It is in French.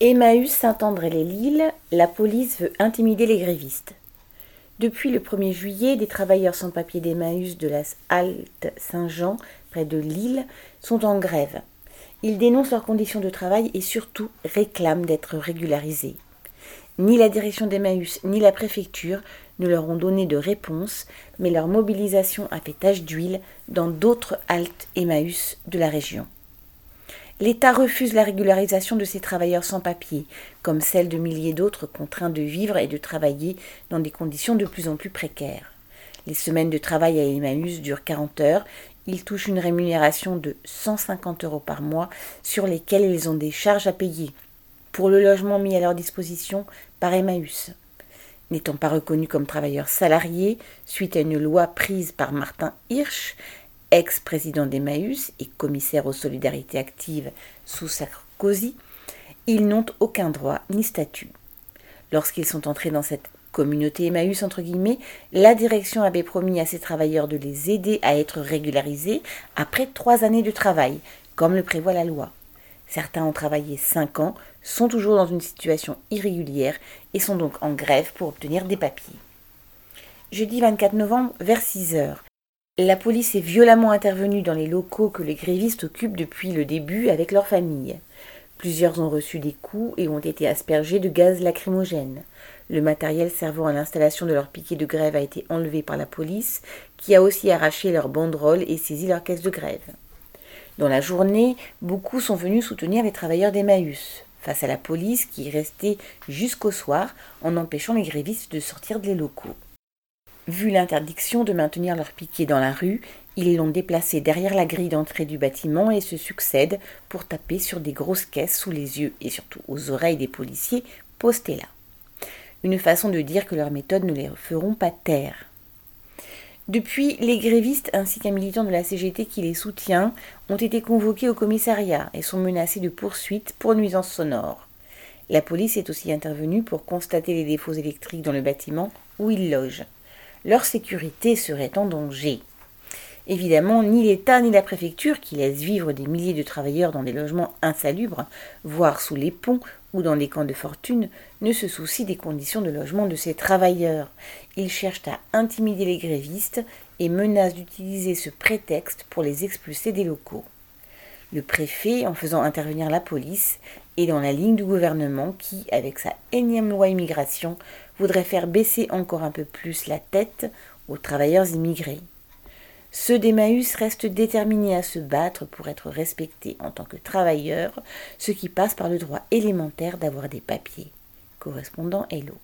Emmaüs Saint-André-les-Lilles, la police veut intimider les grévistes. Depuis le 1er juillet, des travailleurs sans papier d'Emmaüs de la Halte Saint-Jean, près de Lille, sont en grève. Ils dénoncent leurs conditions de travail et surtout réclament d'être régularisés. Ni la direction d'Emmaüs ni la préfecture ne leur ont donné de réponse, mais leur mobilisation a fait tache d'huile dans d'autres haltes Emmaüs de la région. L'État refuse la régularisation de ces travailleurs sans papier, comme celle de milliers d'autres contraints de vivre et de travailler dans des conditions de plus en plus précaires. Les semaines de travail à Emmaüs durent 40 heures. Ils touchent une rémunération de 150 euros par mois sur lesquelles ils ont des charges à payer pour le logement mis à leur disposition par Emmaüs. N'étant pas reconnus comme travailleurs salariés, suite à une loi prise par Martin Hirsch, ex-président d'Emmaüs et commissaire aux solidarités actives sous Sarkozy, ils n'ont aucun droit ni statut. Lorsqu'ils sont entrés dans cette communauté Emmaüs, entre guillemets, la direction avait promis à ses travailleurs de les aider à être régularisés après trois années de travail, comme le prévoit la loi. Certains ont travaillé cinq ans, sont toujours dans une situation irrégulière et sont donc en grève pour obtenir des papiers. Jeudi 24 novembre, vers 6 heures, la police est violemment intervenue dans les locaux que les grévistes occupent depuis le début avec leurs familles. Plusieurs ont reçu des coups et ont été aspergés de gaz lacrymogène. Le matériel servant à l'installation de leur piquet de grève a été enlevé par la police, qui a aussi arraché leurs banderoles et saisi leurs caisses de grève. Dans la journée, beaucoup sont venus soutenir les travailleurs d'Emmaüs, face à la police qui est restée jusqu'au soir en empêchant les grévistes de sortir des locaux. Vu l'interdiction de maintenir leur piquet dans la rue, ils l'ont déplacé derrière la grille d'entrée du bâtiment et se succèdent pour taper sur des grosses caisses sous les yeux et surtout aux oreilles des policiers postés là. Une façon de dire que leurs méthodes ne les feront pas taire. Depuis, les grévistes ainsi qu'un militant de la CGT qui les soutient ont été convoqués au commissariat et sont menacés de poursuites pour nuisances sonores. La police est aussi intervenue pour constater les défauts électriques dans le bâtiment où ils logent leur sécurité serait en danger. Évidemment, ni l'État ni la préfecture, qui laissent vivre des milliers de travailleurs dans des logements insalubres, voire sous les ponts ou dans des camps de fortune, ne se soucient des conditions de logement de ces travailleurs. Ils cherchent à intimider les grévistes et menacent d'utiliser ce prétexte pour les expulser des locaux. Le préfet, en faisant intervenir la police, est dans la ligne du gouvernement qui, avec sa énième loi immigration, voudrait faire baisser encore un peu plus la tête aux travailleurs immigrés. Ceux d'Emmaüs restent déterminés à se battre pour être respectés en tant que travailleurs, ce qui passe par le droit élémentaire d'avoir des papiers. Correspondant Hello.